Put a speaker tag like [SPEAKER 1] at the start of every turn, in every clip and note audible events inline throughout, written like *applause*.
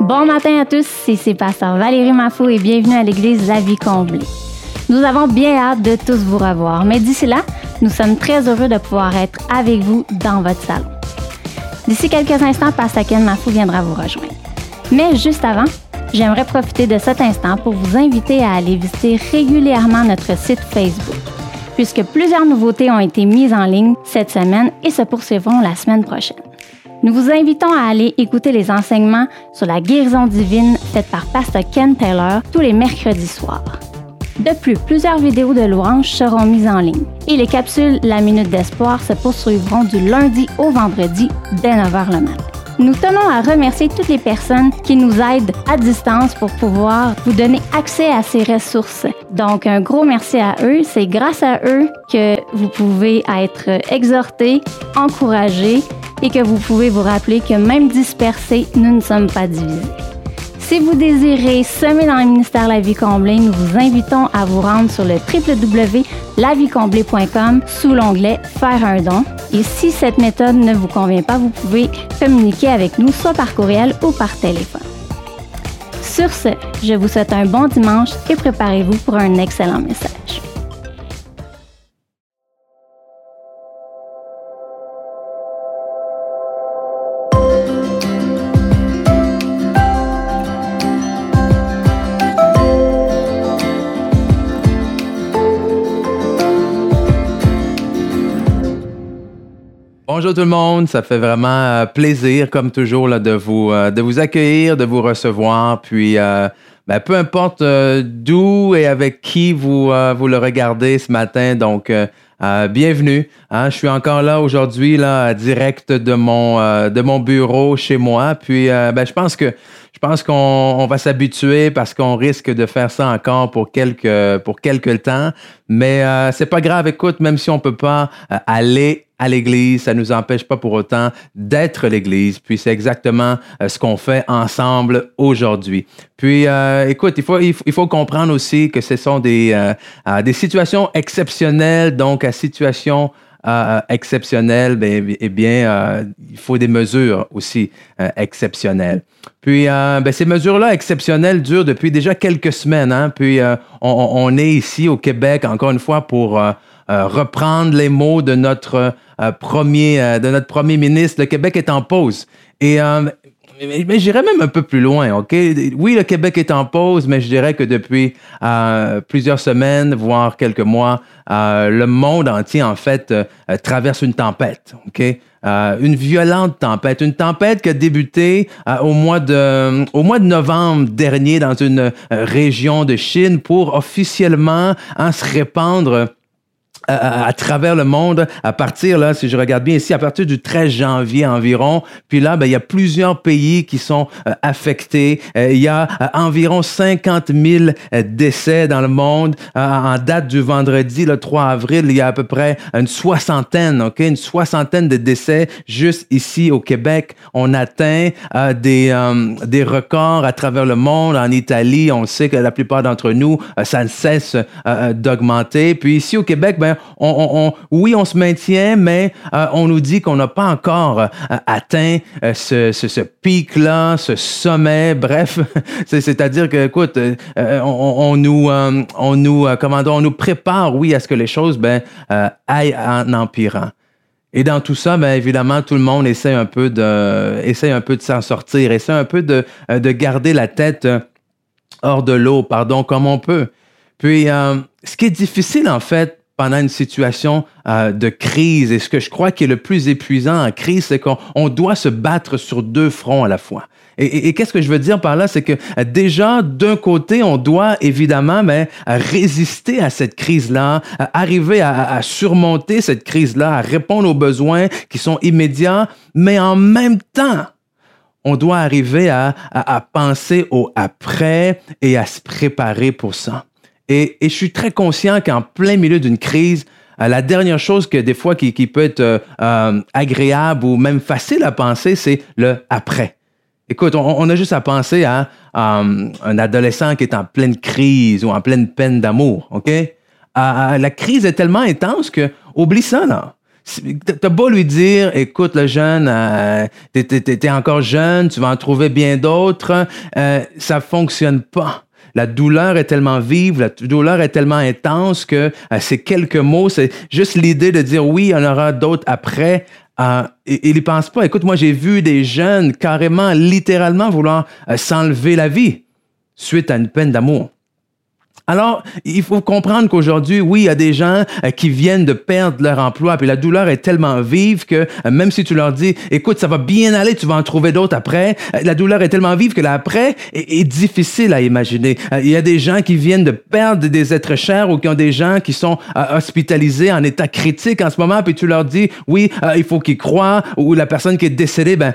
[SPEAKER 1] Bon matin à tous, c'est Pasteur Valérie Mafou et bienvenue à l'église La Vie Comblée. Nous avons bien hâte de tous vous revoir, mais d'ici là, nous sommes très heureux de pouvoir être avec vous dans votre salon. D'ici quelques instants, Pasteur Ken Mafou viendra vous rejoindre. Mais juste avant, j'aimerais profiter de cet instant pour vous inviter à aller visiter régulièrement notre site Facebook, puisque plusieurs nouveautés ont été mises en ligne cette semaine et se poursuivront la semaine prochaine. Nous vous invitons à aller écouter les enseignements sur la guérison divine faites par Pasteur Ken Taylor tous les mercredis soirs. De plus, plusieurs vidéos de louanges seront mises en ligne et les capsules La Minute d'Espoir se poursuivront du lundi au vendredi dès 9h le matin. Nous tenons à remercier toutes les personnes qui nous aident à distance pour pouvoir vous donner accès à ces ressources. Donc, un gros merci à eux. C'est grâce à eux que vous pouvez être exhortés, encouragés et que vous pouvez vous rappeler que même dispersés, nous ne sommes pas divisés. Si vous désirez semer dans le ministère La Vie Comblée, nous vous invitons à vous rendre sur le www.lavicomblée.com sous l'onglet Faire un don. Et si cette méthode ne vous convient pas, vous pouvez communiquer avec nous soit par courriel ou par téléphone. Sur ce, je vous souhaite un bon dimanche et préparez-vous pour un excellent message.
[SPEAKER 2] Bonjour tout le monde, ça fait vraiment euh, plaisir, comme toujours, là, de, vous, euh, de vous accueillir, de vous recevoir. Puis, euh, ben, peu importe d'où et avec qui vous, vous le regardez ce matin, donc bienvenue. Hein. je suis encore là aujourd'hui, là, direct de mon, de mon bureau chez moi. Puis, ben, je pense que je pense qu'on va s'habituer parce qu'on risque de faire ça encore pour quelques, pour quelques temps. Mais c'est pas grave, écoute, même si on peut pas aller à l'Église, ça ne nous empêche pas pour autant d'être l'Église. Puis c'est exactement euh, ce qu'on fait ensemble aujourd'hui. Puis euh, écoute, il faut, il faut, comprendre aussi que ce sont des, euh, situations exceptionnelles, donc à situation exceptionnelle, ben, eh bien, il faut des mesures aussi exceptionnelles. Puis ben, ces mesures-là exceptionnelles durent depuis déjà quelques semaines. Hein? Puis on, est ici au Québec, encore une fois, pour reprendre les mots de notre euh, premier, euh, de notre premier ministre. Le Québec est en pause. Et euh, mais, j'irais même un peu plus loin, OK? Oui, le Québec est en pause, mais je dirais que depuis plusieurs semaines, voire quelques mois, le monde entier, en fait, traverse une tempête, OK? une violente tempête, une tempête qui a débuté au, mois de, au mois de novembre dernier dans une région de Chine pour officiellement hein, se répandre à, travers le monde à partir là si je regarde bien ici à partir du 13 janvier environ. Puis là ben, il y a plusieurs pays qui sont euh, affectés. Euh, il y a euh, environ 50 000 décès dans le monde. En date du vendredi le 3 avril il y a à peu près une soixantaine ok une soixantaine de décès juste ici au Québec. On atteint des des records à travers le monde. En Italie on sait que la plupart d'entre nous ça ne cesse d'augmenter. Puis ici au Québec ben oui, on se maintient, mais euh, on nous dit qu'on n'a pas encore euh, atteint euh, ce, pic-là, ce sommet. Bref, *laughs* c'est-à-dire que, écoute, on, nous, on on nous prépare, oui, à ce que les choses, ben, aillent en empirant. Et dans tout ça, ben évidemment, tout le monde essaie un peu de, un peu de s'en sortir, essaie un peu de, de garder la tête hors de l'eau, pardon, comme on peut. Puis, ce qui est difficile en fait pendant une situation euh, de crise. Et ce que je crois qui est le plus épuisant en crise, c'est qu'on doit se battre sur deux fronts à la fois. Et, qu'est-ce que je veux dire par là, c'est que euh, déjà d'un côté, on doit évidemment mais, résister à cette crise-là, arriver à, surmonter cette crise-là, à répondre aux besoins qui sont immédiats, mais en même temps, on doit arriver à, à penser au après et à se préparer pour ça. Et, je suis très conscient qu'en plein milieu d'une crise, euh, la dernière chose que des fois qui, peut être euh, euh, agréable ou même facile à penser, c'est le après. Écoute, on, a juste à penser à un adolescent qui est en pleine crise ou en pleine peine d'amour, OK? la crise est tellement intense que oublie ça, là. T'as beau lui dire, écoute le jeune, euh, t'es encore jeune, tu vas en trouver bien d'autres, euh, ça fonctionne pas. La douleur est tellement vive, la douleur est tellement intense que euh, ces quelques mots, c'est juste l'idée de dire oui, il y en aura d'autres après. Euh, il n'y pense pas. Écoute, moi j'ai vu des jeunes carrément, littéralement vouloir euh, s'enlever la vie suite à une peine d'amour. Alors, il faut comprendre qu'aujourd'hui, oui, il y a des gens euh, qui viennent de perdre leur emploi, puis la douleur est tellement vive que euh, même si tu leur dis, écoute, ça va bien aller, tu vas en trouver d'autres après, euh, la douleur est tellement vive que l'après est, est, difficile à imaginer. Il y a des gens qui viennent de perdre des êtres chers ou qui ont des gens qui sont hospitalisés en état critique en ce moment, puis tu leur dis, oui, il faut qu'ils croient, ou la personne qui est décédée, ben,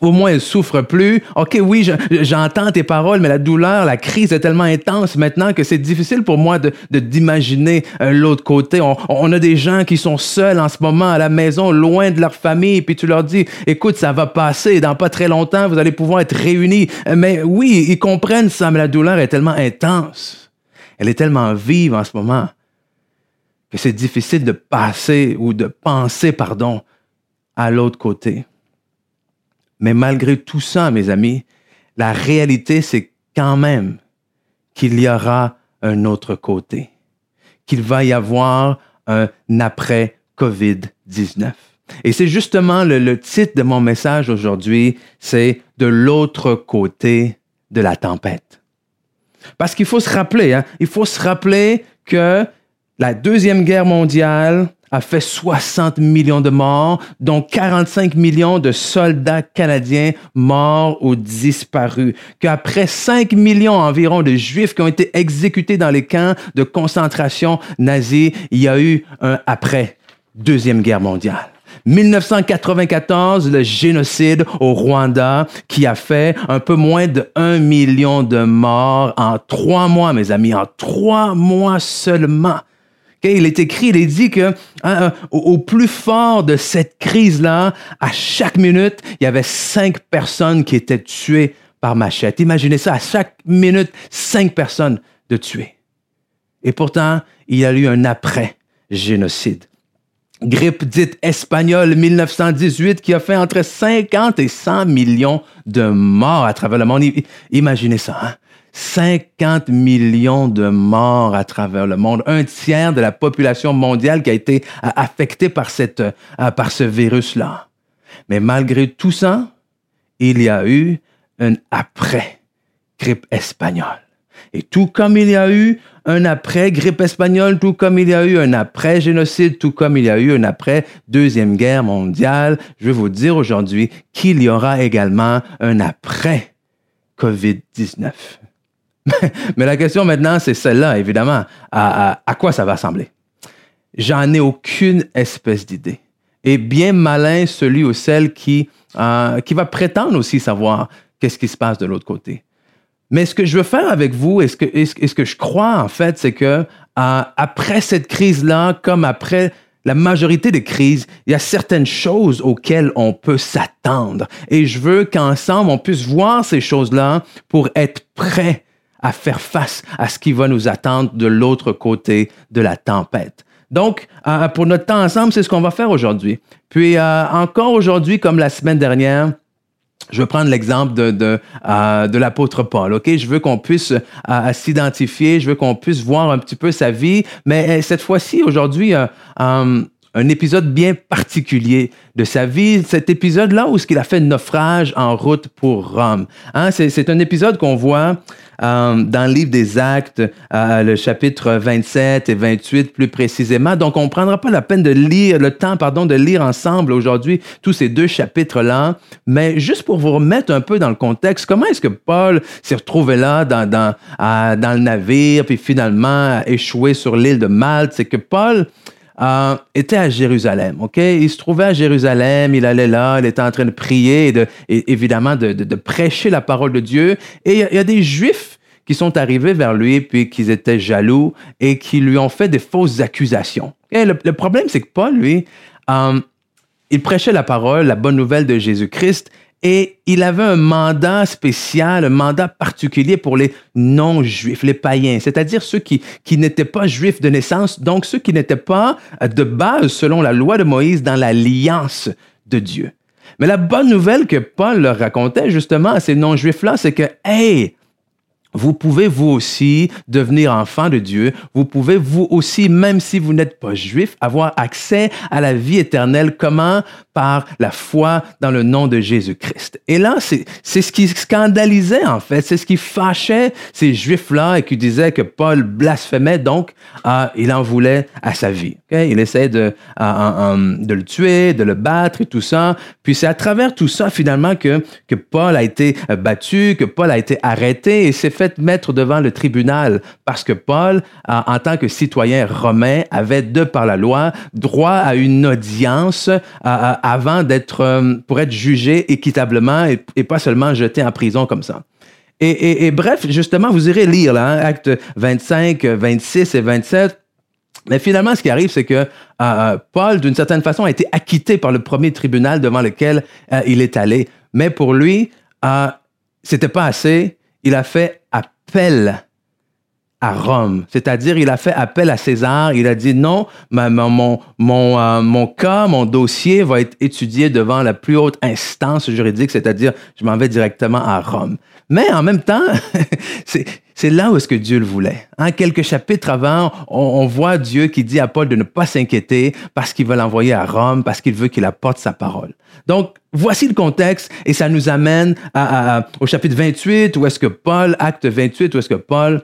[SPEAKER 2] au moins elle souffre plus. OK, oui, j'entends tes paroles, mais la douleur, la crise est tellement intense maintenant que c'est difficile pour moi de d'imaginer euh, l'autre côté. On, on, a des gens qui sont seuls en ce moment à la maison, loin de leur famille, puis tu leur dis, écoute, ça va passer, dans pas très longtemps, vous allez pouvoir être réunis. Euh, mais oui, ils comprennent ça, mais la douleur est tellement intense. Elle est tellement vive en ce moment que c'est difficile de passer ou de penser, pardon, à l'autre côté. Mais malgré tout ça, mes amis, la réalité, c'est quand même qu'il y aura un autre côté, qu'il va y avoir un après COVID-19. Et c'est justement le, titre de mon message aujourd'hui, c'est de l'autre côté de la tempête. Parce qu'il faut se rappeler, hein, il faut se rappeler que la Deuxième Guerre mondiale, a fait 60 millions de morts, dont 45 millions de soldats canadiens morts ou disparus, qu'après 5 millions environ de juifs qui ont été exécutés dans les camps de concentration nazis, il y a eu un après Deuxième Guerre mondiale. 1994, le génocide au Rwanda qui a fait un peu moins de 1 million de morts en trois mois, mes amis, en trois mois seulement. Il est écrit, il est dit que hein, au, plus fort de cette crise-là, à chaque minute, il y avait cinq personnes qui étaient tuées par machette. Imaginez ça, à chaque minute, cinq personnes de tuées. Et pourtant, il y a eu un après-génocide. Grippe dite espagnole 1918 qui a fait entre 50 et 100 millions de morts à travers le monde. Imaginez ça. Hein? 50 millions de morts à travers le monde, un tiers de la population mondiale qui a été affectée par, cette, euh, par ce virus-là. Mais malgré tout ça, il y a eu un après-grippe espagnole. Et tout comme il y a eu un après-grippe espagnole, tout comme il y a eu un après-génocide, tout comme il y a eu un après-deuxième guerre mondiale, je vais vous dire aujourd'hui qu'il y aura également un après-COVID-19. Mais la question maintenant, c'est celle-là, évidemment. À, quoi ça va ressembler? J'en ai aucune espèce d'idée. Et bien malin celui ou celle qui, euh, qui va prétendre aussi savoir qu'est-ce qui se passe de l'autre côté. Mais ce que je veux faire avec vous et ce que, ce que je crois, en fait, c'est que euh, après cette crise-là, comme après la majorité des crises, il y a certaines choses auxquelles on peut s'attendre. Et je veux qu'ensemble, on puisse voir ces choses-là pour être prêt à faire face à ce qui va nous attendre de l'autre côté de la tempête. Donc, euh, pour notre temps ensemble, c'est ce qu'on va faire aujourd'hui. Puis, euh, encore aujourd'hui, comme la semaine dernière, je vais prendre l'exemple de, de, euh, l'apôtre Paul. Ok, je veux qu'on puisse s'identifier, je veux qu'on puisse voir un petit peu sa vie, mais cette fois-ci, aujourd'hui, un épisode bien particulier de sa vie, cet épisode-là où qu'il a fait naufrage en route pour Rome. Hein, c'est un épisode qu'on voit euh, dans le livre des Actes, euh, le chapitre 27 et 28 plus précisément. Donc, on ne prendra pas la peine de lire, le temps, pardon, de lire ensemble aujourd'hui tous ces deux chapitres-là, mais juste pour vous remettre un peu dans le contexte, comment est-ce que Paul s'est retrouvé là dans, dans, dans le navire, puis finalement échoué sur l'île de Malte? C'est que Paul, euh, était à Jérusalem. Ok, il se trouvait à Jérusalem, il allait là, il était en train de prier et, de, évidemment de, prêcher la parole de Dieu. Et il y, a des Juifs qui sont arrivés vers lui puis qui étaient jaloux et qui lui ont fait des fausses accusations. Et le, problème, c'est que Paul, lui, euh, il prêchait la parole, la bonne nouvelle de Jésus-Christ, Et il avait un mandat spécial, un mandat particulier pour les non-juifs, les païens, c'est-à-dire ceux qui, n'étaient pas juifs de naissance, donc ceux qui n'étaient pas de base, selon la loi de Moïse, dans l'alliance de Dieu. Mais la bonne nouvelle que Paul leur racontait justement à ces non-juifs-là, c'est que, hey, vous pouvez vous aussi devenir enfant de Dieu. Vous pouvez vous aussi, même si vous n'êtes pas juif, avoir accès à la vie éternelle. Comment? Par la foi dans le nom de Jésus-Christ. Et là, c'est ce qui scandalisait en fait, c'est ce qui fâchait ces juifs-là et qui disaient que Paul blasphémait, donc euh, il en voulait à sa vie. Il essayait de, de le tuer, de le battre et tout ça. Puis c'est à travers tout ça finalement que, que Paul a été battu, que Paul a été arrêté et s'est fait mettre devant le tribunal parce que Paul, en tant que citoyen romain, avait, de par la loi, droit à une audience avant d'être, euh, pour être jugé équitablement et, pas seulement jeté en prison comme ça. Et, bref, justement, vous irez lire là, actes 25, 26 et 27. Mais finalement, ce qui arrive, c'est que euh, euh, Paul, d'une certaine façon, a été acquitté par le premier tribunal devant lequel il est allé. Mais pour lui, c'était pas assez. Il a fait appel à Rome. C'est-à-dire, il a fait appel à César. Il a dit non, euh, mon cas, mon dossier va être étudié devant la plus haute instance juridique, c'est-à-dire, je m'en vais directement à Rome. Mais en même temps, *laughs* c'est là où est-ce que Dieu le voulait. Hein, quelques chapitres avant, on, voit Dieu qui dit à Paul de ne pas s'inquiéter parce qu'il veut l'envoyer à Rome, parce qu'il veut qu'il apporte sa parole. Donc, voici le contexte et ça nous amène au chapitre 28 où est-ce que Paul, acte 28, où est-ce que Paul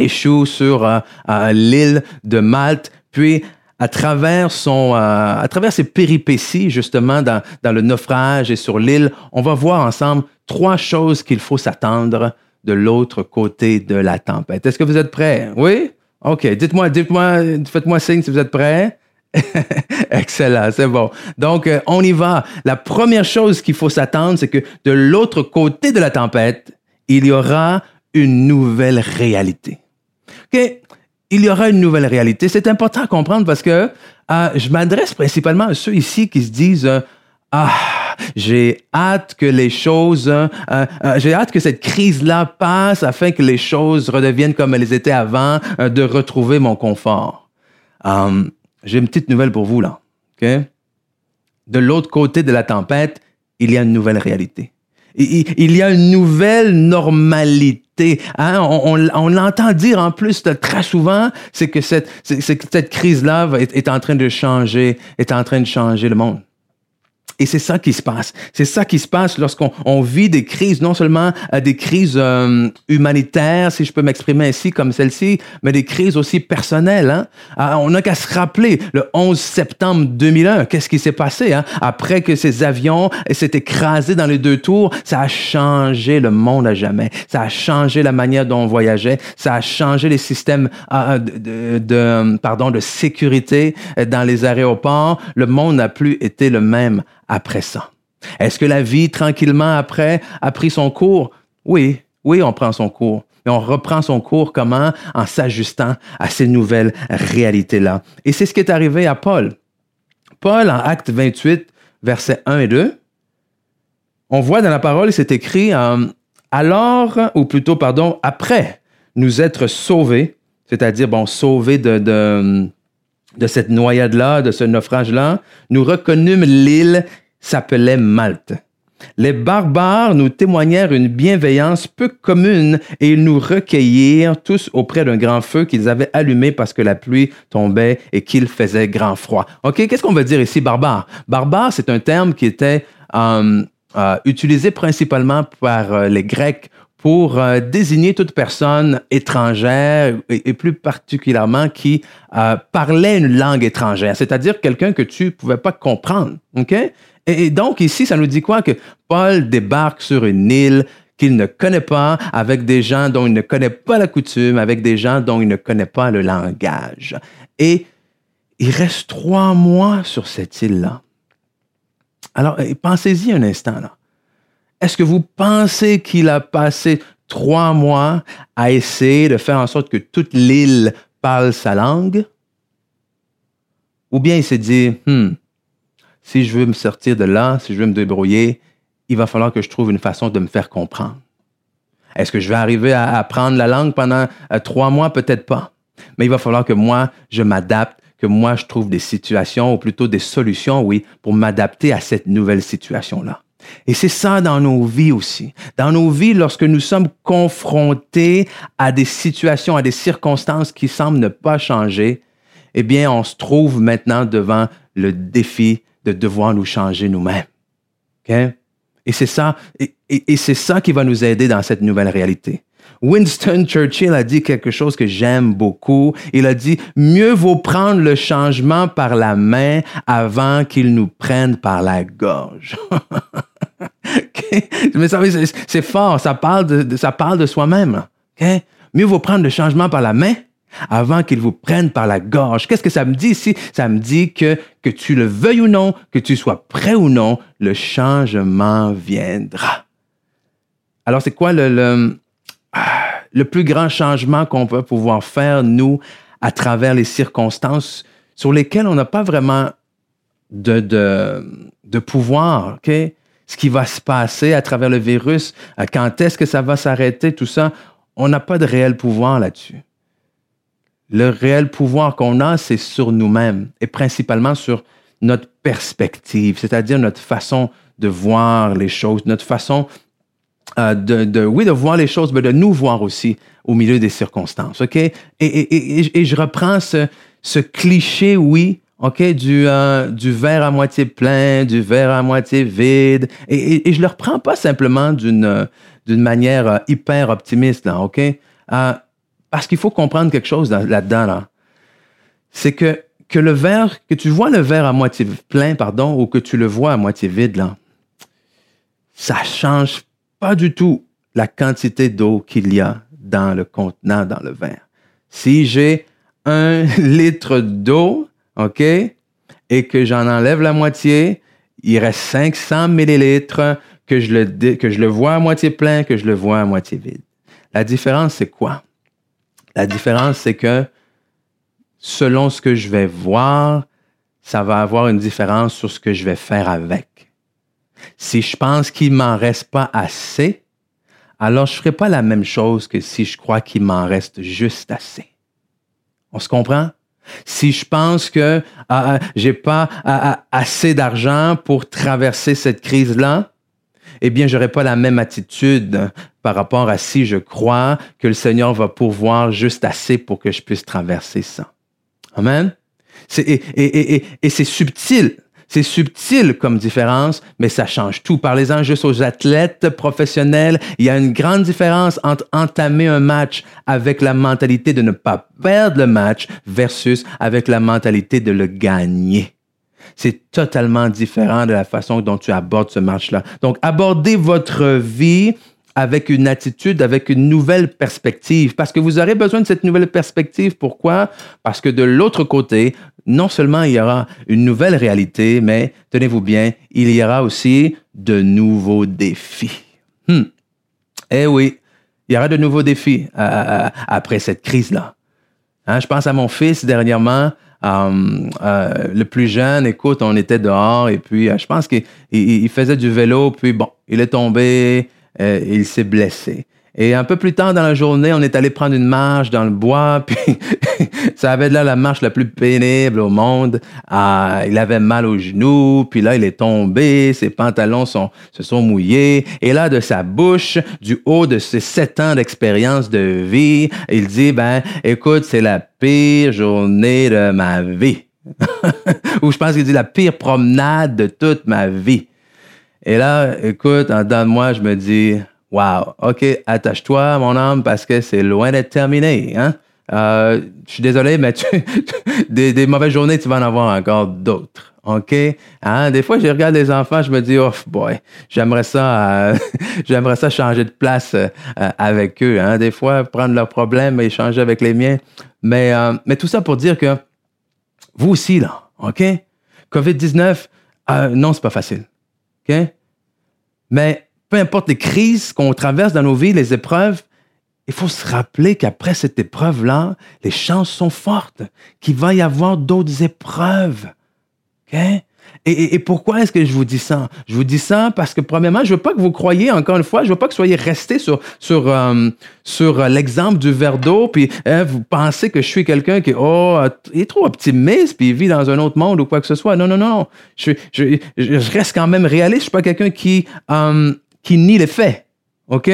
[SPEAKER 2] échoue sur euh, l'île de Malte, puis à travers son, euh, à travers ses péripéties justement dans le naufrage et sur l'île, on va voir ensemble trois choses qu'il faut s'attendre de l'autre côté de la tempête. Est-ce que vous êtes prêts? Oui? OK. Dites-moi, dites-moi, faites-moi signe si vous êtes prêts. *laughs* Excellent, c'est bon. Donc, on y va. La première chose qu'il faut s'attendre, c'est que de l'autre côté de la tempête, il y aura une nouvelle réalité il y aura une nouvelle réalité. C'est important à comprendre parce que euh, je m'adresse principalement à ceux ici qui se disent euh, Ah, j'ai hâte que les choses, euh, j'ai hâte que cette crise-là passe afin que les choses redeviennent comme elles étaient avant, de retrouver mon confort. j'ai une petite nouvelle pour vous là. De l'autre côté de la tempête, il y a une nouvelle réalité. Il y a une nouvelle normalité. Hein? On, l'entend dire en plus très souvent, c'est que cette, cette crise-là est en train de changer, est en train de changer le monde. Et c'est ça qui se passe. C'est ça qui se passe lorsqu'on on vit des crises, non seulement euh, des crises euh, humanitaires, si je peux m'exprimer ainsi, comme celle-ci, mais des crises aussi personnelles. Hein? Ah, on n'a qu'à se rappeler le 11 septembre 2001, qu'est-ce qui s'est passé hein? après que ces avions s'étaient écrasés dans les deux tours. Ça a changé le monde à jamais. Ça a changé la manière dont on voyageait. Ça a changé les systèmes euh, de, de, pardon, de sécurité dans les aéroports. Le monde n'a plus été le même après ça. Est-ce que la vie, tranquillement après, a pris son cours? Oui, oui, on prend son cours. Mais on reprend son cours comment? En s'ajustant à ces nouvelles réalités-là. Et c'est ce qui est arrivé à Paul. Paul, en Acte 28, versets 1 et 2, on voit dans la parole, c'est écrit, euh, alors, ou plutôt, pardon, après nous être sauvés, c'est-à-dire, bon, sauvés de, de, de cette noyade-là, de ce naufrage-là, nous reconnûmes l'île s'appelait Malte. Les barbares nous témoignèrent une bienveillance peu commune et ils nous recueillirent tous auprès d'un grand feu qu'ils avaient allumé parce que la pluie tombait et qu'il faisait grand froid. OK, qu'est-ce qu'on veut dire ici, barbare? Barbare, c'est un terme qui était euh, euh, utilisé principalement par euh, les Grecs pour euh, désigner toute personne étrangère et, plus particulièrement qui euh, parlait une langue étrangère, c'est-à-dire quelqu'un que tu pouvais pas comprendre. OK? Et, donc ici, ça nous dit quoi? Que Paul débarque sur une île qu'il ne connaît pas, avec des gens dont il ne connaît pas la coutume, avec des gens dont il ne connaît pas le langage. Et il reste trois mois sur cette île-là. Alors, pensez-y un instant là. Est-ce que vous pensez qu'il a passé trois mois à essayer de faire en sorte que toute l'île parle sa langue? Ou bien il s'est dit, hmm, si je veux me sortir de là, si je veux me débrouiller, il va falloir que je trouve une façon de me faire comprendre. Est-ce que je vais arriver à apprendre la langue pendant euh, trois mois? Peut-être pas. Mais il va falloir que moi, je m'adapte, que moi, je trouve des situations, ou plutôt des solutions, oui, pour m'adapter à cette nouvelle situation-là. Et c'est ça dans nos vies aussi. Dans nos vies, lorsque nous sommes confrontés à des situations, à des circonstances qui semblent ne pas changer, eh bien, on se trouve maintenant devant le défi de devoir nous changer nous-mêmes. Et c'est ça, et c'est ça qui va nous aider dans cette nouvelle réalité. Winston Churchill a dit quelque chose que j'aime beaucoup. Il a dit, mieux vaut prendre le changement par la main avant qu'il nous prenne par la gorge. *laughs* Mais c'est fort, ça parle de, ça parle de soi-même. Mieux vaut prendre le changement par la main avant qu'il vous prenne par la gorge. Qu'est-ce que ça me dit ici? Ça me dit que, que tu le veuilles ou non, que tu sois prêt ou non, le changement viendra. Alors, c'est quoi le, le, le plus grand changement qu'on peut pouvoir faire, nous, à travers les circonstances sur lesquelles on n'a pas vraiment de, de, de pouvoir, OK? Ce qui va se passer à travers le virus, quand est-ce que ça va s'arrêter, tout ça, on n'a pas de réel pouvoir là-dessus. Le réel pouvoir qu'on a, c'est sur nous-mêmes et principalement sur notre perspective, c'est-à-dire notre façon de voir les choses, notre façon euh, de, oui, de voir les choses, mais de nous voir aussi au milieu des circonstances? Et, je reprends ce, cliché, oui, OK, du, euh, du verre à moitié plein, du verre à moitié vide, et, je le reprends pas simplement d'une d'une manière euh, hyper optimiste, là, OK? parce qu'il faut comprendre quelque chose là-dedans, là. C'est que, que le verre, que tu vois le verre à moitié plein, pardon, ou que tu le vois à moitié vide, là, ça change pas du tout la quantité d'eau qu'il y a dans le contenant, dans le verre. Si j'ai un *laughs* litre d'eau, OK, et que j'en enlève la moitié, il reste 500 millilitres que je, le, que vois à moitié plein, que je le vois à moitié vide. La différence, c'est quoi? La différence, c'est que selon ce que je vais voir, ça va avoir une différence sur ce que je vais faire avec. Si je pense qu'il m'en reste pas assez, alors je ne ferai pas la même chose que si je crois qu'il m'en reste juste assez. On se comprend? Si je pense que ah, ah, j'ai pas ah, assez d'argent pour traverser cette crise-là, eh bien, j'aurai pas la même attitude par rapport à si je crois que le Seigneur va pourvoir juste assez pour que je puisse traverser ça. Amen. et c'est subtil. C'est subtil comme différence, mais ça change tout. Parlez-en juste aux athlètes professionnels. Il y a une grande différence entre entamer un match avec la mentalité de ne pas perdre le match versus avec la mentalité de le gagner. C'est totalement différent de la façon dont tu abordes ce match-là. Donc, abordez votre vie avec une attitude, avec une nouvelle perspective, parce que vous aurez besoin de cette nouvelle perspective. Pourquoi? Parce que de l'autre côté, non seulement il y aura une nouvelle réalité, mais tenez-vous bien, il y aura aussi de nouveaux défis. Hmm. Eh oui, il y aura de nouveaux défis euh, euh, après cette crise-là. Hein, je pense à mon fils dernièrement, euh, le plus jeune, écoute, on était dehors et puis je pense qu'il faisait du vélo, puis bon, il est tombé, il s'est blessé. Et un peu plus tard dans la journée, on est allé prendre une marche dans le bois, *laughs* puis ça avait là la marche la plus pénible au monde. Ah, il avait mal aux genoux, puis là, il est tombé, ses pantalons sont, se sont mouillés. Et là, de sa bouche, du haut de ses sept ans d'expérience de vie, il dit, ben, écoute, c'est la pire journée de ma vie. *laughs* Ou je pense qu'il dit la pire promenade de toute ma vie. Et là, écoute, en dedans de moi, je me dis, Wow, OK, attache-toi, mon homme, parce que c'est loin d'être terminé. Hein? Euh, je suis désolé, mais *laughs* des, mauvaises journées, tu vas en avoir encore d'autres. OK? Hein? Des fois, je regarde les enfants, je me dis, oh boy, j'aimerais ça, euh, *laughs* j'aimerais ça changer de place euh, avec eux. Hein? Des fois, prendre leurs problèmes et échanger avec les miens. Mais, mais tout ça pour dire que vous aussi, là, OK? COVID-19, non, c'est pas facile. OK? Mais peu importe les crises qu'on traverse dans nos vies, les épreuves, il faut se rappeler qu'après cette épreuve-là, les chances sont fortes qu'il va y avoir d'autres épreuves. Et, pourquoi est-ce que je vous dis ça? Je vous dis ça parce que, premièrement, je veux pas que vous croyiez, encore une fois, je veux pas que vous soyez restés sur, sur, euh, sur l'exemple du verre d'eau, puis hein, vous pensez que je suis quelqu'un qui oh, est trop optimiste, puis il vit dans un autre monde ou quoi que ce soit. Non, non, non. Je, je, je reste quand même réaliste. Je suis pas quelqu'un qui, euh, qui nie les faits. OK?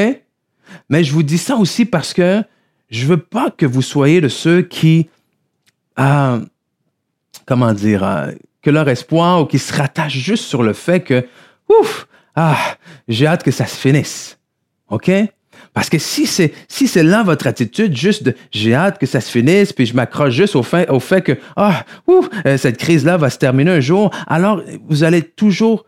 [SPEAKER 2] Mais je vous dis ça aussi parce que je veux pas que vous soyez de ceux qui, euh, comment dire, euh, que leur espoir ou qui se rattachent juste sur le fait que, ouf, ah, j'ai hâte que ça se finisse. OK? Parce que si c'est si c'est là votre attitude, juste de j'ai hâte que ça se finisse, puis je m'accroche juste au fait, au fait que ah, ouf, euh, cette crise-là va se terminer un jour, alors vous allez toujours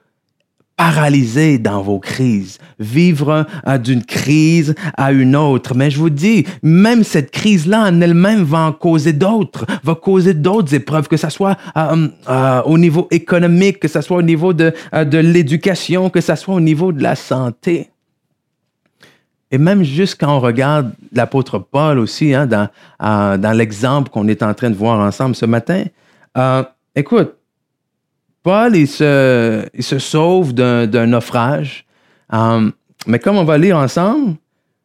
[SPEAKER 2] paralysé dans vos crises, vivre d'une crise à une autre. Mais je vous dis, même cette crise-là en elle-même va en causer d'autres, va causer d'autres épreuves, que ce soit euh, euh, au niveau économique, que ce soit au niveau de, euh, de l'éducation, que ce soit au niveau de la santé. Et même juste quand on regarde l'apôtre Paul aussi, hein, dans, dans l'exemple qu'on est en train de voir ensemble ce matin, écoute, Paul, il se, sauve d'un naufrage. Um, mais comme on va lire ensemble,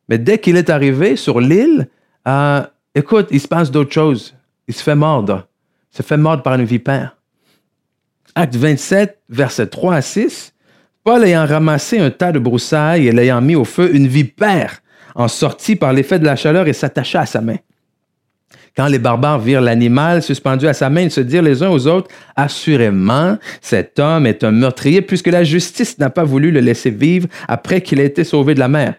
[SPEAKER 2] mais dès qu'il est arrivé sur l'île, euh, écoute, il se passe d'autres choses. Il se fait mordre. Il se fait mordre par une vipère. Acte 27, versets 3 à 6. Paul ayant ramassé un tas de broussailles et l'ayant mis au feu, une vipère en sortit par l'effet de la chaleur et s'attacha à sa main. Quand les barbares virent l'animal suspendu à sa main, ils se dirent les uns aux autres, assurément, cet homme est un meurtrier puisque la justice n'a pas voulu le laisser vivre après qu'il ait été sauvé de la mer.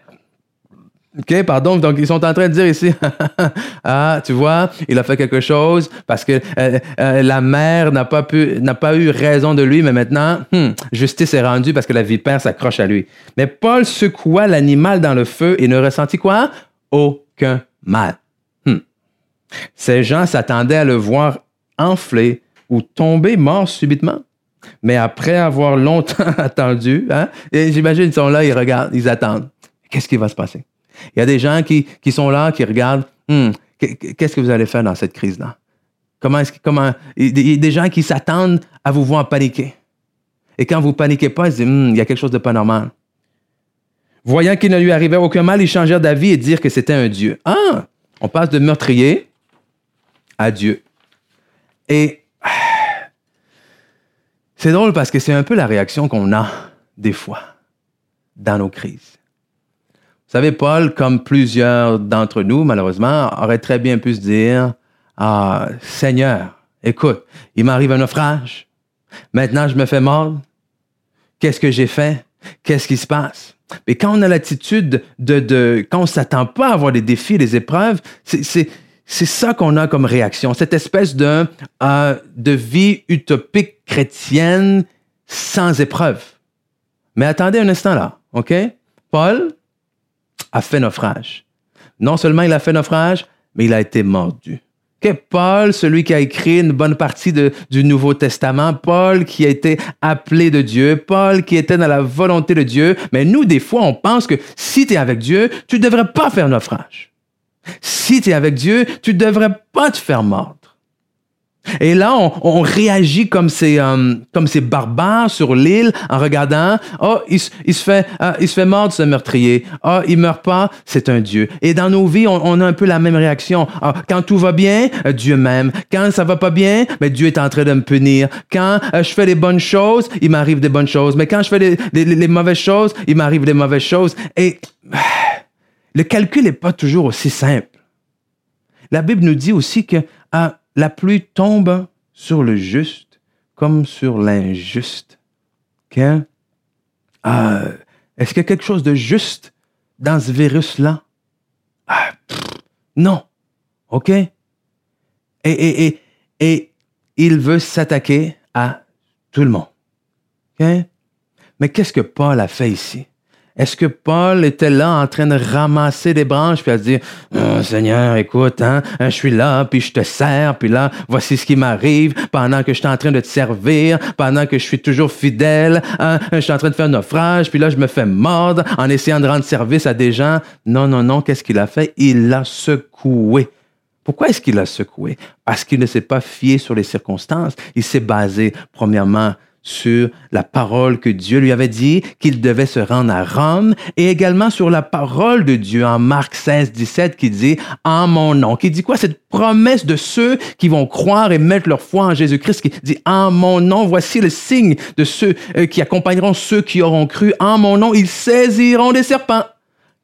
[SPEAKER 2] OK, pardon. Donc, ils sont en train de dire ici, *laughs* ah, tu vois, il a fait quelque chose parce que euh, euh, la mère n'a pas eu raison de lui, mais maintenant, hmm, justice est rendue parce que la vipère s'accroche à lui. Mais Paul secoua l'animal dans le feu et ne ressentit quoi? Aucun mal. Ces gens s'attendaient à le voir enfler ou tomber mort subitement. Mais après avoir longtemps *laughs* attendu, hein, j'imagine ils sont là, ils regardent, ils attendent. Qu'est-ce qui va se passer? Il y a des gens qui, sont là, qui regardent, hmm, qu'est-ce que vous allez faire dans cette crise-là? Comment est-ce comment, il y a des gens qui s'attendent à vous voir paniquer. Et quand vous paniquez pas, ils se disent, hmm, il y a quelque chose de pas normal. Voyant qu'il ne lui arrivait aucun mal, ils changèrent d'avis et dirent que c'était un Dieu. Ah! On passe de meurtrier à Dieu. Et c'est drôle parce que c'est un peu la réaction qu'on a des fois dans nos crises. Vous savez, Paul, comme plusieurs d'entre nous, malheureusement, aurait très bien pu se dire, ah, Seigneur, écoute, il m'arrive un naufrage. Maintenant, je me fais mordre. Qu'est-ce que j'ai fait? Qu'est-ce qui se passe? Mais quand on a l'attitude de, quand on s'attend pas à avoir des défis, des épreuves, c'est, c'est ça qu'on a comme réaction, cette espèce de, euh, de vie utopique chrétienne sans épreuve. Mais attendez un instant là, OK? Paul a fait naufrage. Non seulement il a fait naufrage, mais il a été mordu. Que Paul, celui qui a écrit une bonne partie du Nouveau Testament, Paul qui a été appelé de Dieu, Paul qui était dans la volonté de Dieu, mais nous, des fois, on pense que si tu es avec Dieu, tu ne devrais pas faire naufrage. Si tu es avec Dieu, tu ne devrais pas te faire mordre. Et là, on, réagit comme ces, euh, comme ces barbares sur l'île en regardant, oh, il, se fait, euh, il se fait mordre ce meurtrier. Oh, il meurt pas, c'est un Dieu. Et dans nos vies, on, a un peu la même réaction. Ah, quand tout va bien, euh, Dieu m'aime. Quand ça va pas bien, mais Dieu est en train de me punir. Quand je fais les bonnes choses, il m'arrive des bonnes choses. Mais quand je fais les, les mauvaises choses, il m'arrive des mauvaises choses. Et le calcul n'est pas toujours aussi simple. La Bible nous dit aussi que ah, la pluie tombe sur le juste comme sur l'injuste. Ah, est-ce qu'il y a quelque chose de juste dans ce virus-là? Ah, non. OK? Et il veut s'attaquer à tout le monde. Mais qu'est-ce que Paul a fait ici? Est-ce que Paul était là en train de ramasser des branches puis à dire oh, Seigneur, écoute, hein, je suis là, puis je te sers, puis là, voici ce qui m'arrive pendant que je suis en train de te servir, pendant que je suis toujours fidèle, hein, je suis en train de faire un naufrage, puis là, je me fais mordre en essayant de rendre service à des gens. Non, non, non, qu'est-ce qu'il a fait? Il l'a secoué. Pourquoi est-ce qu'il l'a secoué? Parce qu'il ne s'est pas fié sur les circonstances. Il s'est basé, premièrement, sur la parole que Dieu lui avait dit qu'il devait se rendre à Rome et également sur la parole de Dieu en Marc 16, 17 qui dit en mon nom, qui dit quoi? Cette promesse de ceux qui vont croire et mettre leur foi en Jésus-Christ qui dit en mon nom, voici le signe de ceux euh, qui accompagneront ceux qui auront cru en mon nom, ils saisiront des serpents.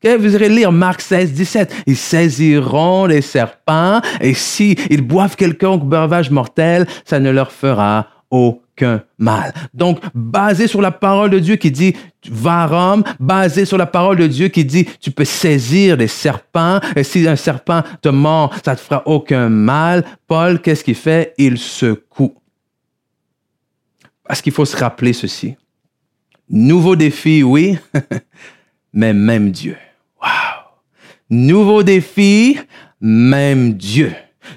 [SPEAKER 2] Vous irez lire Marc 16, 17. Ils saisiront les serpents et si ils boivent quelconque breuvage mortel, ça ne leur fera aucun mal. Donc, basé sur la parole de Dieu qui dit, va à Rome, basé sur la parole de Dieu qui dit, tu peux saisir des serpents, et si un serpent te mord, ça ne te fera aucun mal. Paul, qu'est-ce qu'il fait? Il secoue. Parce qu'il faut se rappeler ceci. Nouveau défi, oui, *laughs* mais même Dieu. Wow. Nouveau défi, même Dieu.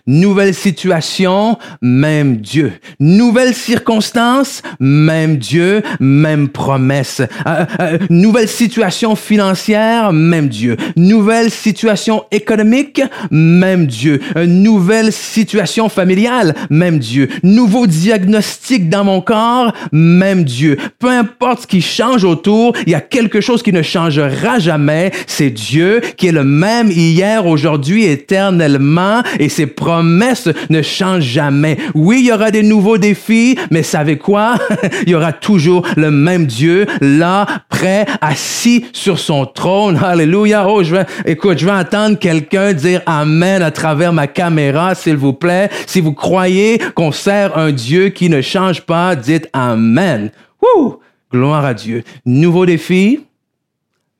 [SPEAKER 2] Nouvelle situation, même Dieu. Nouvelle circonstance, même Dieu, même promesse. Euh, euh, nouvelle situation financière, même Dieu. Nouvelle situation économique, même Dieu. Euh, nouvelle situation familiale, même Dieu. Nouveau diagnostic dans mon corps, même Dieu. Peu importe ce qui change autour, il y a quelque chose qui ne changera jamais. C'est Dieu qui est le même hier, aujourd'hui, éternellement, et c'est promesse ne change jamais. Oui, il y aura des nouveaux défis, mais savez quoi? *laughs* il y aura toujours le même Dieu là, prêt, assis sur son trône. Alléluia. Oh, je vais, écoute, je vais entendre quelqu'un dire Amen à travers ma caméra, s'il vous plaît. Si vous croyez qu'on sert un Dieu qui ne change pas, dites Amen. Wouh! Gloire à Dieu. Nouveau défi,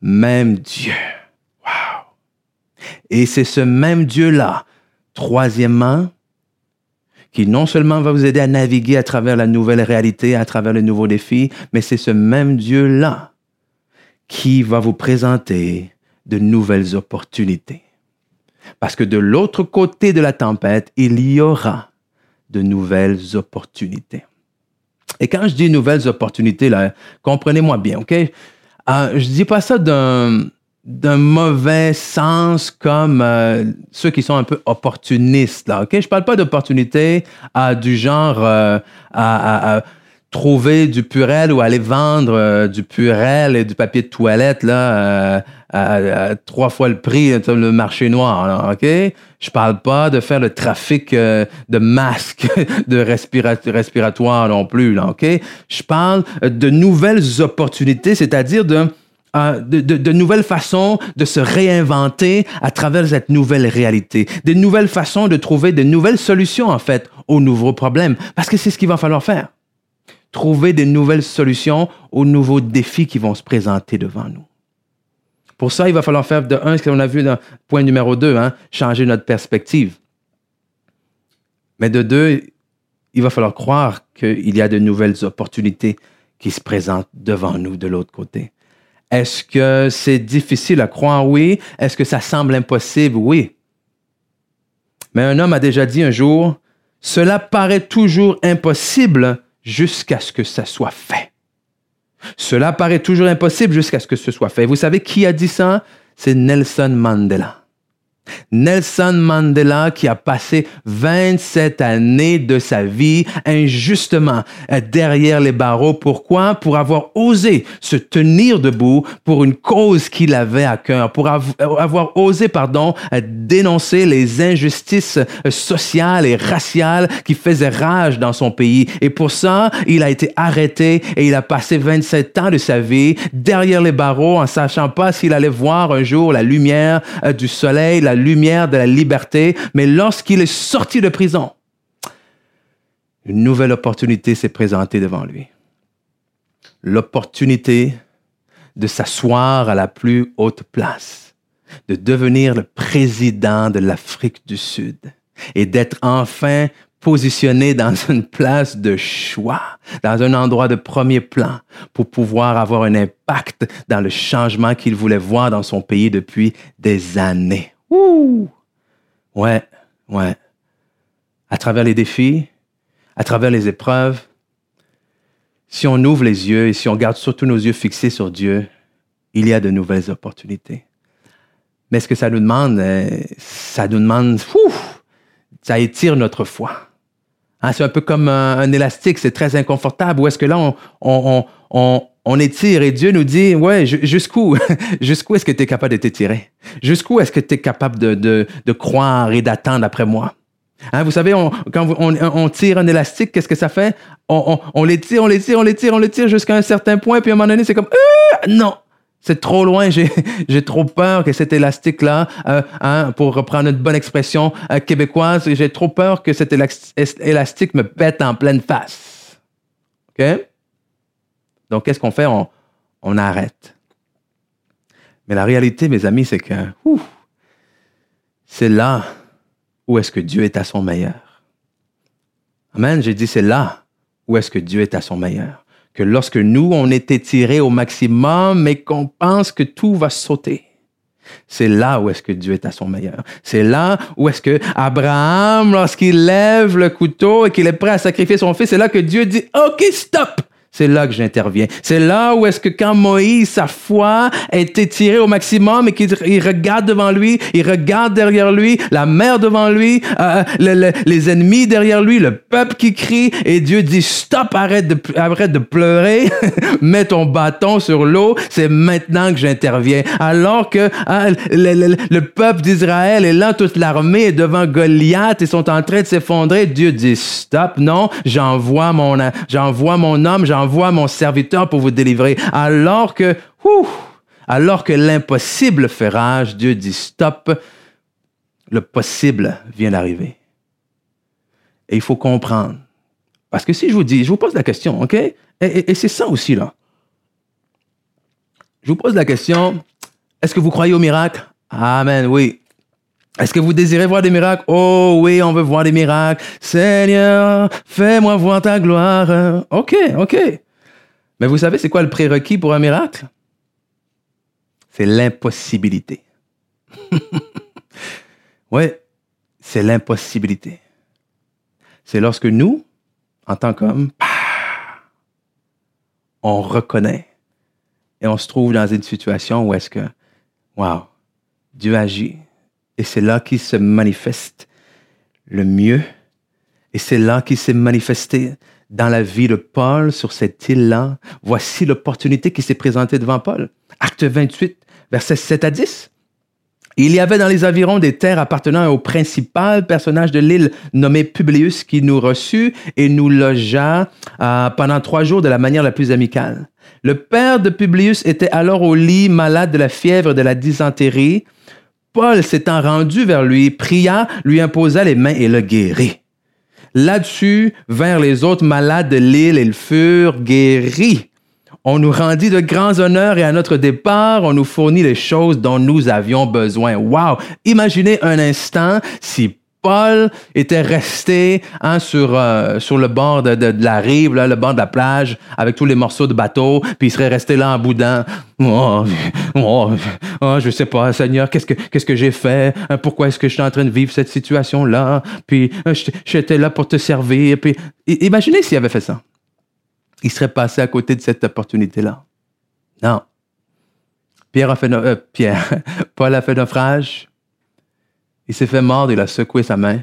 [SPEAKER 2] même Dieu. Wow. Et c'est ce même Dieu-là Troisièmement, qui non seulement va vous aider à naviguer à travers la nouvelle réalité, à travers le nouveau défi, mais c'est ce même Dieu-là qui va vous présenter de nouvelles opportunités. Parce que de l'autre côté de la tempête, il y aura de nouvelles opportunités. Et quand je dis nouvelles opportunités, là, comprenez-moi bien, OK? Euh, je dis pas ça d'un, d'un mauvais sens comme euh, ceux qui sont un peu opportunistes. Là, ok, je parle pas d'opportunité à du genre euh, à, trouver du purel ou aller vendre euh, du purel et du papier de toilette là à, trois fois le prix le marché noir. Là, ok, je parle pas de faire le trafic de masques *laughs* de respiratoire non plus. Là, ok, je parle de nouvelles opportunités, c'est-à-dire de de, de, nouvelles façons de se réinventer à travers cette nouvelle réalité, des nouvelles façons de trouver de nouvelles solutions en fait aux nouveaux problèmes, parce que c'est ce qu'il va falloir faire. Trouver des nouvelles solutions aux nouveaux défis qui vont se présenter devant nous. Pour ça, il va falloir faire de un, ce qu'on a vu dans point numéro deux, hein, changer notre perspective. Mais de deux, il va falloir croire qu'il y a de nouvelles opportunités qui se présentent devant nous de l'autre côté. Est-ce que c'est difficile à croire? Oui. Est-ce que ça semble impossible? Oui. Mais un homme a déjà dit un jour, cela paraît toujours impossible jusqu'à ce que ça soit fait. Cela paraît toujours impossible jusqu'à ce que ce soit fait. Vous savez qui a dit ça? C'est Nelson Mandela. Nelson Mandela qui a passé 27 années de sa vie injustement derrière les barreaux. Pourquoi? Pour avoir osé se tenir debout pour une cause qu'il avait à cœur, pour avoir osé, pardon, dénoncer les injustices sociales et raciales qui faisaient rage dans son pays. Et pour ça, il a été arrêté et il a passé 27 ans de sa vie derrière les barreaux en sachant pas s'il allait voir un jour la lumière du soleil, lumière de la liberté, mais lorsqu'il est sorti de prison, une nouvelle opportunité s'est présentée devant lui. L'opportunité de s'asseoir à la plus haute place, de devenir le président de l'Afrique du Sud et d'être enfin positionné dans une place de choix, dans un endroit de premier plan pour pouvoir avoir un impact dans le changement qu'il voulait voir dans son pays depuis des années. Ouais, ouais. À travers les défis, à travers les épreuves, si on ouvre les yeux et si on garde surtout nos yeux fixés sur Dieu, il y a de nouvelles opportunités. Mais ce que ça nous demande, euh, ça nous demande, ça étire notre foi. Hein, c'est un peu comme un, élastique, c'est très inconfortable. Ou est-ce que là, on, on, on, on, étire et Dieu nous dit, ouais, jusqu'où, *laughs* jusqu'où est-ce que tu es capable de t'étirer? Jusqu'où est-ce que tu es capable de, de, de croire et d'attendre après moi? Hein, vous savez, on, quand on, on, tire un élastique, qu'est-ce que ça fait? On, on, l'étire, on l'étire, on l'étire, on l'étire jusqu'à un certain point, puis à un moment donné, c'est comme, euh, non, c'est trop loin, *laughs* j'ai trop peur que cet élastique-là, euh, hein, pour reprendre une bonne expression euh, québécoise, j'ai trop peur que cet élastique me pète en pleine face. OK? Donc, qu'est-ce qu'on fait? On, on, arrête. Mais la réalité, mes amis, c'est que c'est là où est-ce que Dieu est à son meilleur. Amen? J'ai dit, c'est là où est-ce que Dieu est à son meilleur. Que lorsque nous, on est étirés au maximum, mais qu'on pense que tout va sauter. C'est là où est-ce que Dieu est à son meilleur. C'est là où est-ce que Abraham, lorsqu'il lève le couteau et qu'il est prêt à sacrifier son fils, c'est là que Dieu dit, OK, stop! C'est là que j'interviens. C'est là où est-ce que quand Moïse, sa foi est étirée au maximum et qu'il regarde devant lui, il regarde derrière lui, la mer devant lui, euh, les ennemis derrière lui, le peuple qui crie, et Dieu dit stop, arrête de, pleurer, *laughs* mets ton bâton sur l'eau, c'est maintenant que j'interviens. Alors que hein, le, peuple d'Israël est là, toute l'armée est devant Goliath, ils sont en train de s'effondrer, Dieu dit stop, non, j'envoie mon, j'envoie mon homme, envoie mon serviteur pour vous délivrer. Alors que, alors que l'impossible fait rage, Dieu dit stop, le possible vient d'arriver. Et il faut comprendre. Parce que si je vous dis, je vous pose la question, OK? Et, c'est ça aussi, là. Je vous pose la question, est-ce que vous croyez au miracle? Amen, oui. Est-ce que vous désirez voir des miracles? Oh oui, on veut voir des miracles. Seigneur, fais-moi voir ta gloire. OK, OK. Mais vous savez, c'est quoi le prérequis pour un miracle? C'est l'impossibilité. *laughs* oui, c'est l'impossibilité. C'est lorsque nous, en tant qu'hommes, on reconnaît et on se trouve dans une situation où est-ce que, wow, Dieu agit et c'est là qu'il se manifeste le mieux. Et c'est là qu'il s'est manifesté dans la vie de Paul sur cette île-là. Voici l'opportunité qui s'est présentée devant Paul. Acte 28, versets 7 à 10. Il y avait dans les environs des terres appartenant au principal personnage de l'île nommé Publius qui nous reçut et nous logea euh, pendant trois jours de la manière la plus amicale. Le père de Publius était alors au lit malade de la fièvre et de la dysenterie. Paul s'étant rendu vers lui, pria, lui imposa les mains et le guérit. Là-dessus vers les autres malades de l'île, ils furent guéris. On nous rendit de grands honneurs et à notre départ, on nous fournit les choses dont nous avions besoin. Wow! Imaginez un instant si Paul était resté hein, sur, euh, sur le bord de, la rive, le bord de la plage, avec tous les morceaux de bateau, puis il serait resté là en boudin. Oh, oh, oh, sais pas, Seigneur, qu'est-ce que, qu'est-ce que j'ai fait? Hein, pourquoi est-ce que je suis en train de vivre cette situation-là? Puis euh, j'étais là pour te servir. Puis imaginez s'il avait fait ça. Il serait passé à côté de cette opportunité-là. Non. Pierre a fait, euh, Pierre, *laughs* Paul a fait naufrage. Il s'est fait mordre, il a secoué sa main.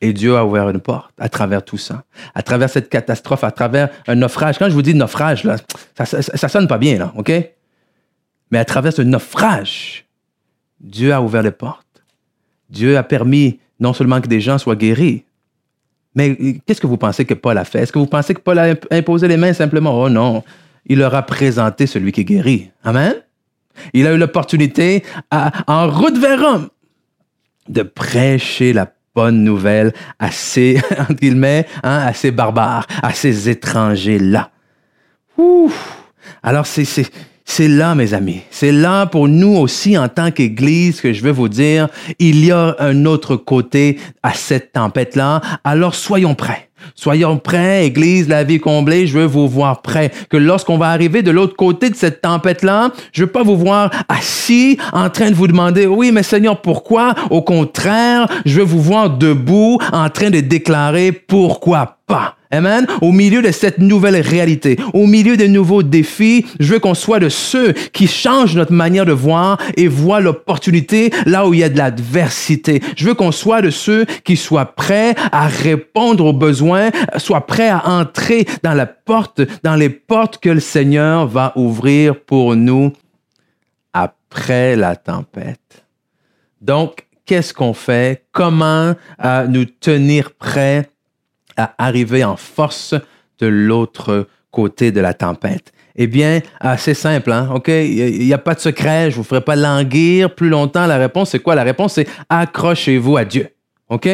[SPEAKER 2] Et Dieu a ouvert une porte à travers tout ça, à travers cette catastrophe, à travers un naufrage. Quand je vous dis naufrage, là, ça, ça, sonne pas bien, là, OK? Mais à travers ce naufrage, Dieu a ouvert les portes. Dieu a permis non seulement que des gens soient guéris, mais qu'est-ce que vous pensez que Paul a fait? Est-ce que vous pensez que Paul a imposé les mains simplement? Oh non, il leur a présenté celui qui est guéri. Amen? Il a eu l'opportunité, en route vers Rome, de prêcher la bonne nouvelle à ces, *laughs* guillemets, hein, à ces barbares, à ces étrangers-là. Alors, c'est, là, mes amis. C'est là pour nous aussi, en tant qu'Église, que je veux vous dire, il y a un autre côté à cette tempête-là. Alors, soyons prêts. Soyons prêts, Église, la vie comblée, je veux vous voir prêts. Que lorsqu'on va arriver de l'autre côté de cette tempête-là, je veux pas vous voir assis en train de vous demander, oui, mais Seigneur, pourquoi? Au contraire, je veux vous voir debout en train de déclarer pourquoi pas. Amen? Au milieu de cette nouvelle réalité, au milieu des nouveaux défis, je veux qu'on soit de ceux qui changent notre manière de voir et voient l'opportunité là où il y a de l'adversité. Je veux qu'on soit de ceux qui soient prêts à répondre aux besoins, soient prêts à entrer dans la porte, dans les portes que le Seigneur va ouvrir pour nous après la tempête. Donc, qu'est-ce qu'on fait? Comment euh, nous tenir prêts à arriver en force de l'autre côté de la tempête? Eh bien, assez simple, hein? OK? Il n'y a, pas de secret, je ne vous ferai pas languir plus longtemps. La réponse, c'est quoi? La réponse, c'est accrochez-vous à Dieu. OK?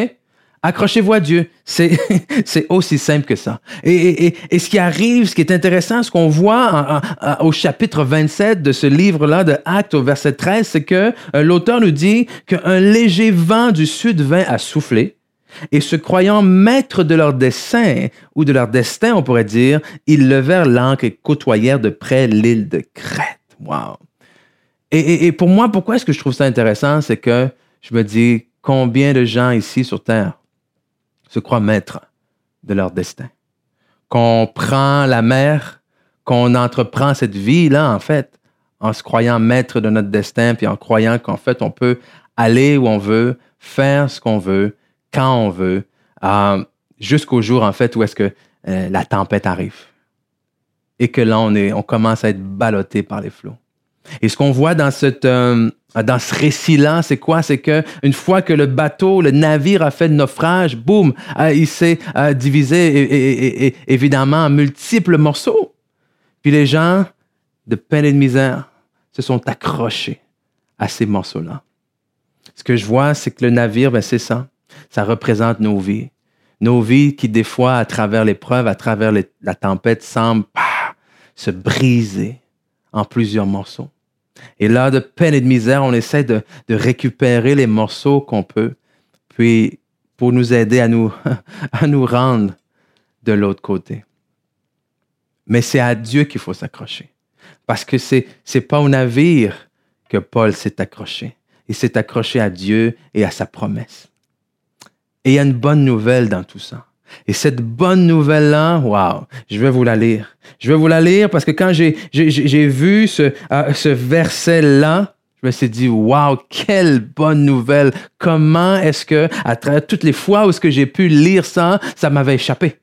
[SPEAKER 2] Accrochez-vous à Dieu. C'est, *laughs* c'est aussi simple que ça. Et, et, ce qui arrive, ce qui est intéressant, ce qu'on voit au chapitre 27 de ce livre-là de Actes au verset 13, c'est que euh, l'auteur nous dit qu'un léger vent du sud vint à souffler et se croyant maîtres de leur dessein, ou de leur destin, on pourrait dire, ils levèrent l'ancre et côtoyèrent de près l'île de Crète. Wow! Et, et pour moi, pourquoi est-ce que je trouve ça intéressant? C'est que je me dis, combien de gens ici sur Terre se croient maîtres de leur destin? Qu'on prend la mer, qu'on entreprend cette vie-là, en fait, en se croyant maître de notre destin, puis en croyant qu'en fait, on peut aller où on veut, faire ce qu'on veut, quand on veut, euh, jusqu'au jour, en fait, où est-ce que euh, la tempête arrive. Et que là, on, est, on commence à être ballotté par les flots. Et ce qu'on voit dans, euh, dans ce récit-là, c'est quoi? C'est que une fois que le bateau, le navire a fait le naufrage, boum, il s'est divisé et, évidemment en multiples morceaux. Puis les gens de peine et de misère se sont accrochés à ces morceaux-là. Ce que je vois, c'est que le navire, ben, c'est ça ça représente nos vies. Nos vies qui, des fois, à travers l'épreuve, à travers la tempête, semblent se briser en plusieurs morceaux. Et là, de peine et de misère, on essaie de, récupérer les morceaux qu'on peut, puis pour nous aider *laughs* à nous, rendre de l'autre côté. Mais c'est à Dieu qu'il faut s'accrocher. Parce que c'est, c'est pas au navire que Paul s'est accroché. Il s'est accroché à Dieu et à sa promesse. Et il y a une bonne nouvelle dans tout ça. Et cette bonne nouvelle-là, waouh, je vais vous la lire. Je vais vous la lire parce que quand j'ai, j'ai, vu ce, euh, ce verset-là, je me suis dit, waouh, quelle bonne nouvelle. Comment est-ce que, à travers toutes les fois où ce que j'ai pu lire ça, ça m'avait échappé?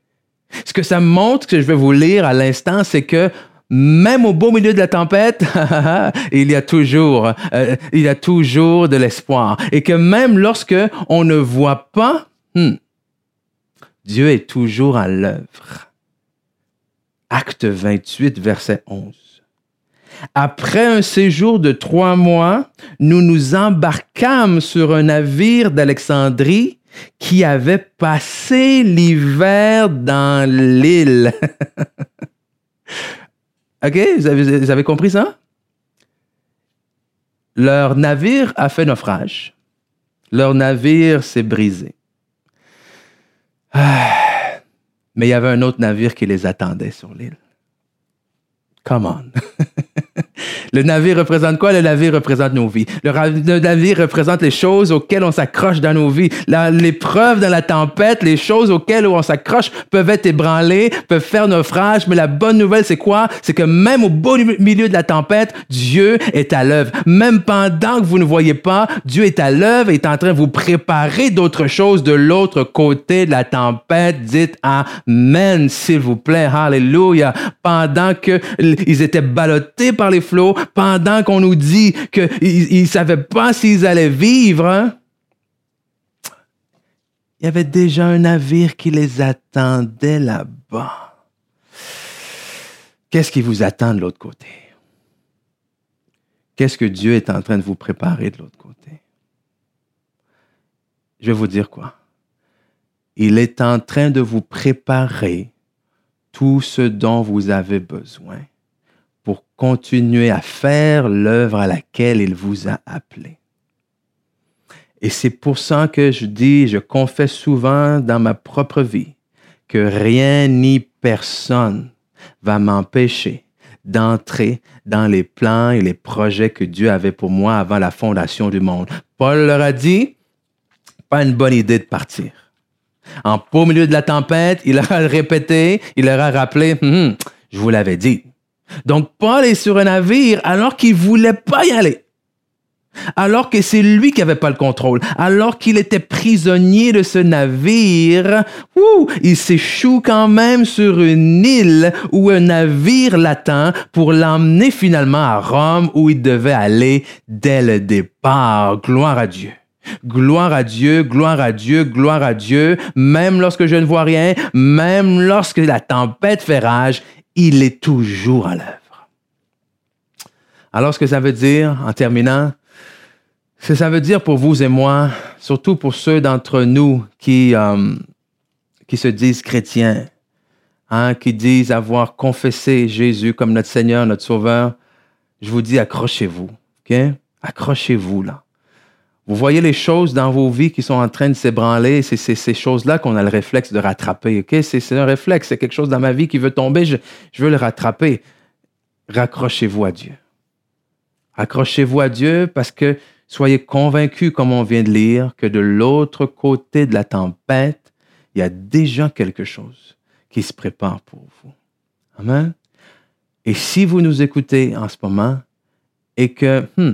[SPEAKER 2] Ce que ça montre, que je vais vous lire à l'instant, c'est que même au beau milieu de la tempête, *laughs* il y a toujours, euh, il y a toujours de l'espoir. Et que même lorsque on ne voit pas, Hmm. Dieu est toujours à l'œuvre. Acte 28, verset 11. Après un séjour de trois mois, nous nous embarquâmes sur un navire d'Alexandrie qui avait passé l'hiver dans l'île. *laughs* OK, vous avez, vous avez compris ça? Leur navire a fait naufrage. Leur navire s'est brisé. *sighs* Mais il y avait un autre navire qui les attendait sur l'île. Come on. *laughs* Le navire représente quoi? Le navire représente nos vies. Le, navire représente les choses auxquelles on s'accroche dans nos vies. L'épreuve dans la tempête, les choses auxquelles on s'accroche peuvent être ébranlées, peuvent faire naufrage, mais la bonne nouvelle, c'est quoi? C'est que même au beau milieu de la tempête, Dieu est à l'œuvre. Même pendant que vous ne voyez pas, Dieu est à l'œuvre et est en train de vous préparer d'autres choses de l'autre côté de la tempête. Dites Amen, s'il vous plaît. Hallelujah. Pendant qu'ils étaient ballottés par les flots, pendant qu'on nous dit qu'ils ne savaient pas s'ils allaient vivre, hein, il y avait déjà un navire qui les attendait là-bas. Qu'est-ce qui vous attend de l'autre côté? Qu'est-ce que Dieu est en train de vous préparer de l'autre côté? Je vais vous dire quoi? Il est en train de vous préparer tout ce dont vous avez besoin pour continuer à faire l'œuvre à laquelle il vous a appelé. Et c'est pour ça que je dis, je confesse souvent dans ma propre vie que rien ni personne va m'empêcher d'entrer dans les plans et les projets que Dieu avait pour moi avant la fondation du monde. Paul leur a dit, pas une bonne idée de partir. En beau milieu de la tempête, il leur a répété, il leur a rappelé, hum, hum, je vous l'avais dit. Donc Paul est sur un navire alors qu'il voulait pas y aller. Alors que c'est lui qui avait pas le contrôle, alors qu'il était prisonnier de ce navire, ouh, il s'échoue quand même sur une île où un navire l'attend pour l'emmener finalement à Rome où il devait aller dès le départ. Gloire à Dieu. Gloire à Dieu, gloire à Dieu, gloire à Dieu. Même lorsque je ne vois rien, même lorsque la tempête fait rage, il est toujours à l'œuvre. Alors, ce que ça veut dire, en terminant, ce que ça veut dire pour vous et moi, surtout pour ceux d'entre nous qui, euh, se disent chrétiens, hein, qui disent avoir confessé Jésus comme notre Seigneur, notre Sauveur, je vous dis accrochez-vous? Accrochez-vous là. Vous voyez les choses dans vos vies qui sont en train de s'ébranler, c'est ces choses-là qu'on a le réflexe de rattraper. C'est un réflexe, c'est quelque chose dans ma vie qui veut tomber, je, je veux le rattraper. Raccrochez-vous à Dieu. Accrochez-vous à Dieu parce que soyez convaincus, comme on vient de lire, que de l'autre côté de la tempête, il y a déjà quelque chose qui se prépare pour vous. Amen? Et si vous nous écoutez en ce moment et que, hmm,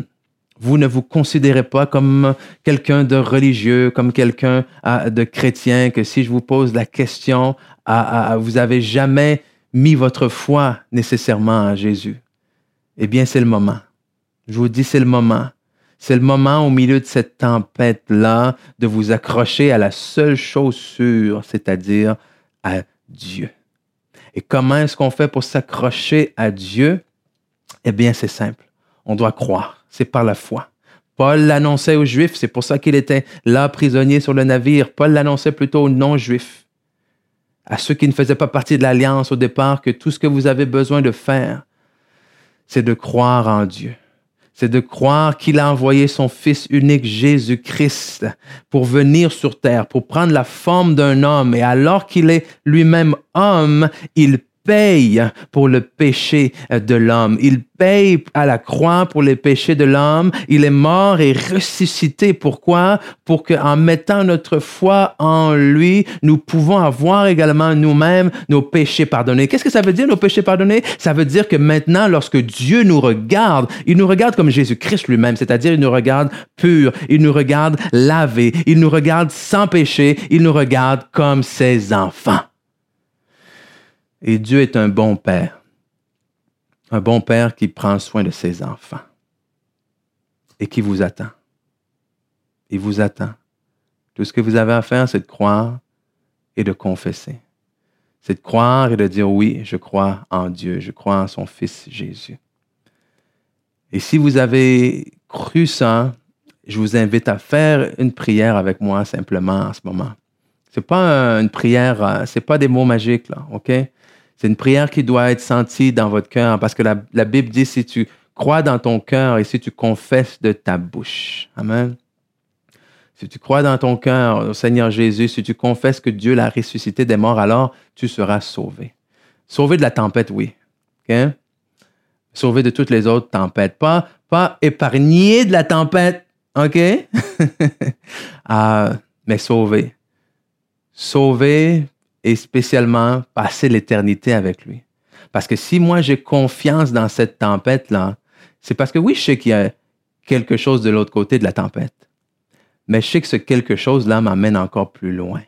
[SPEAKER 2] vous ne vous considérez pas comme quelqu'un de religieux, comme quelqu'un ah, de chrétien, que si je vous pose la question, ah, ah, vous n'avez jamais mis votre foi nécessairement à Jésus. Eh bien, c'est le moment. Je vous dis, c'est le moment. C'est le moment au milieu de cette tempête-là de vous accrocher à la seule chose sûre, c'est-à-dire à Dieu. Et comment est-ce qu'on fait pour s'accrocher à Dieu? Eh bien, c'est simple. On doit croire c'est par la foi. Paul l'annonçait aux Juifs, c'est pour ça qu'il était là prisonnier sur le navire. Paul l'annonçait plutôt aux non-Juifs, à ceux qui ne faisaient pas partie de l'alliance au départ, que tout ce que vous avez besoin de faire, c'est de croire en Dieu. C'est de croire qu'il a envoyé son Fils unique Jésus-Christ pour venir sur terre, pour prendre la forme d'un homme. Et alors qu'il est lui-même homme, il paye pour le péché de l'homme. Il paye à la croix pour les péchés de l'homme. Il est mort et ressuscité. Pourquoi? Pour qu'en mettant notre foi en lui, nous pouvons avoir également nous-mêmes nos péchés pardonnés. Qu'est-ce que ça veut dire, nos péchés pardonnés? Ça veut dire que maintenant, lorsque Dieu nous regarde, il nous regarde comme Jésus-Christ lui-même, c'est-à-dire il nous regarde pur, il nous regarde lavé, il nous regarde sans péché, il nous regarde comme ses enfants. Et Dieu est un bon père. Un bon père qui prend soin de ses enfants et qui vous attend. Il vous attend. Tout ce que vous avez à faire, c'est de croire et de confesser. C'est de croire et de dire oui, je crois en Dieu, je crois en son Fils Jésus. Et si vous avez cru ça, je vous invite à faire une prière avec moi simplement en ce moment. C'est pas une prière, euh, c'est pas des mots magiques là, ok? C'est une prière qui doit être sentie dans votre cœur parce que la, Bible dit si tu crois dans ton cœur et si tu confesses de ta bouche. Amen. Si tu crois dans ton cœur au Seigneur Jésus, si tu confesses que Dieu l'a ressuscité des morts, alors tu seras sauvé. Sauvé de la tempête, oui. Sauvé de toutes les autres tempêtes. Pas, pas épargné de la tempête. OK? *laughs* Ah, mais sauvé. Sauvé et spécialement passer l'éternité avec lui. Parce que si moi j'ai confiance dans cette tempête-là, c'est parce que oui, je sais qu'il y a quelque chose de l'autre côté de la tempête. Mais je sais que ce quelque chose-là m'amène encore plus loin,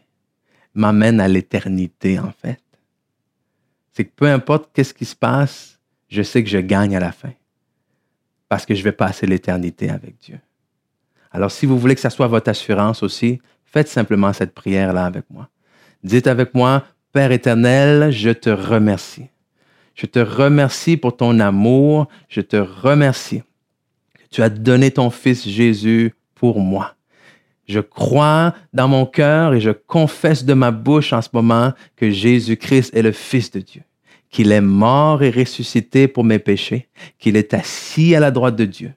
[SPEAKER 2] m'amène à l'éternité en fait. C'est que peu importe qu'est-ce qui se passe, je sais que je gagne à la fin. Parce que je vais passer l'éternité avec Dieu. Alors si vous voulez que ça soit votre assurance aussi, faites simplement cette prière-là avec moi. Dites avec moi, Père éternel, je te remercie. Je te remercie pour ton amour. Je te remercie tu as donné ton Fils Jésus pour moi. Je crois dans mon cœur et je confesse de ma bouche en ce moment que Jésus-Christ est le Fils de Dieu, qu'il est mort et ressuscité pour mes péchés, qu'il est assis à la droite de Dieu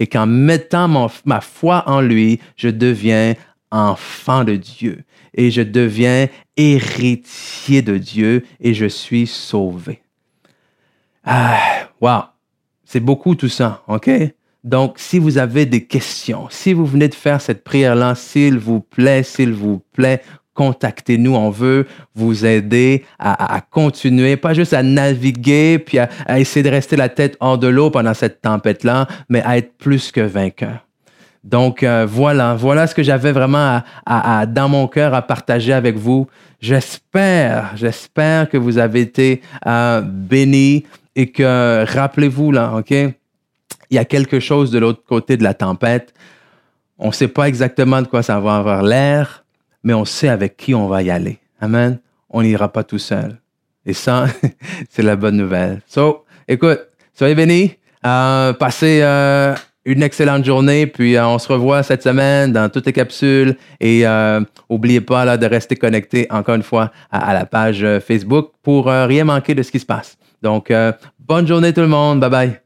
[SPEAKER 2] et qu'en mettant ma foi en lui, je deviens enfant de Dieu et je deviens héritier de Dieu et je suis sauvé. Ah, wow, c'est beaucoup tout ça, OK? Donc, si vous avez des questions, si vous venez de faire cette prière-là, s'il vous plaît, s'il vous plaît, contactez-nous. On veut vous aider à, continuer, pas juste à naviguer puis à, essayer de rester la tête hors de l'eau pendant cette tempête-là, mais à être plus que vainqueur. Donc euh, voilà, voilà ce que j'avais vraiment à, dans mon cœur à partager avec vous. J'espère, j'espère que vous avez été euh, bénis et que rappelez-vous là, ok, il y a quelque chose de l'autre côté de la tempête. On ne sait pas exactement de quoi ça va avoir l'air, mais on sait avec qui on va y aller. Amen. On n'ira pas tout seul. Et ça, *laughs* c'est la bonne nouvelle. So, écoute, soyez bénis. Euh, passez euh, une excellente journée, puis euh, on se revoit cette semaine dans toutes les capsules. Et euh, oubliez pas là, de rester connecté encore une fois à, à la page Facebook pour rien manquer de ce qui se passe. Donc, bonne journée tout le monde. Bye bye.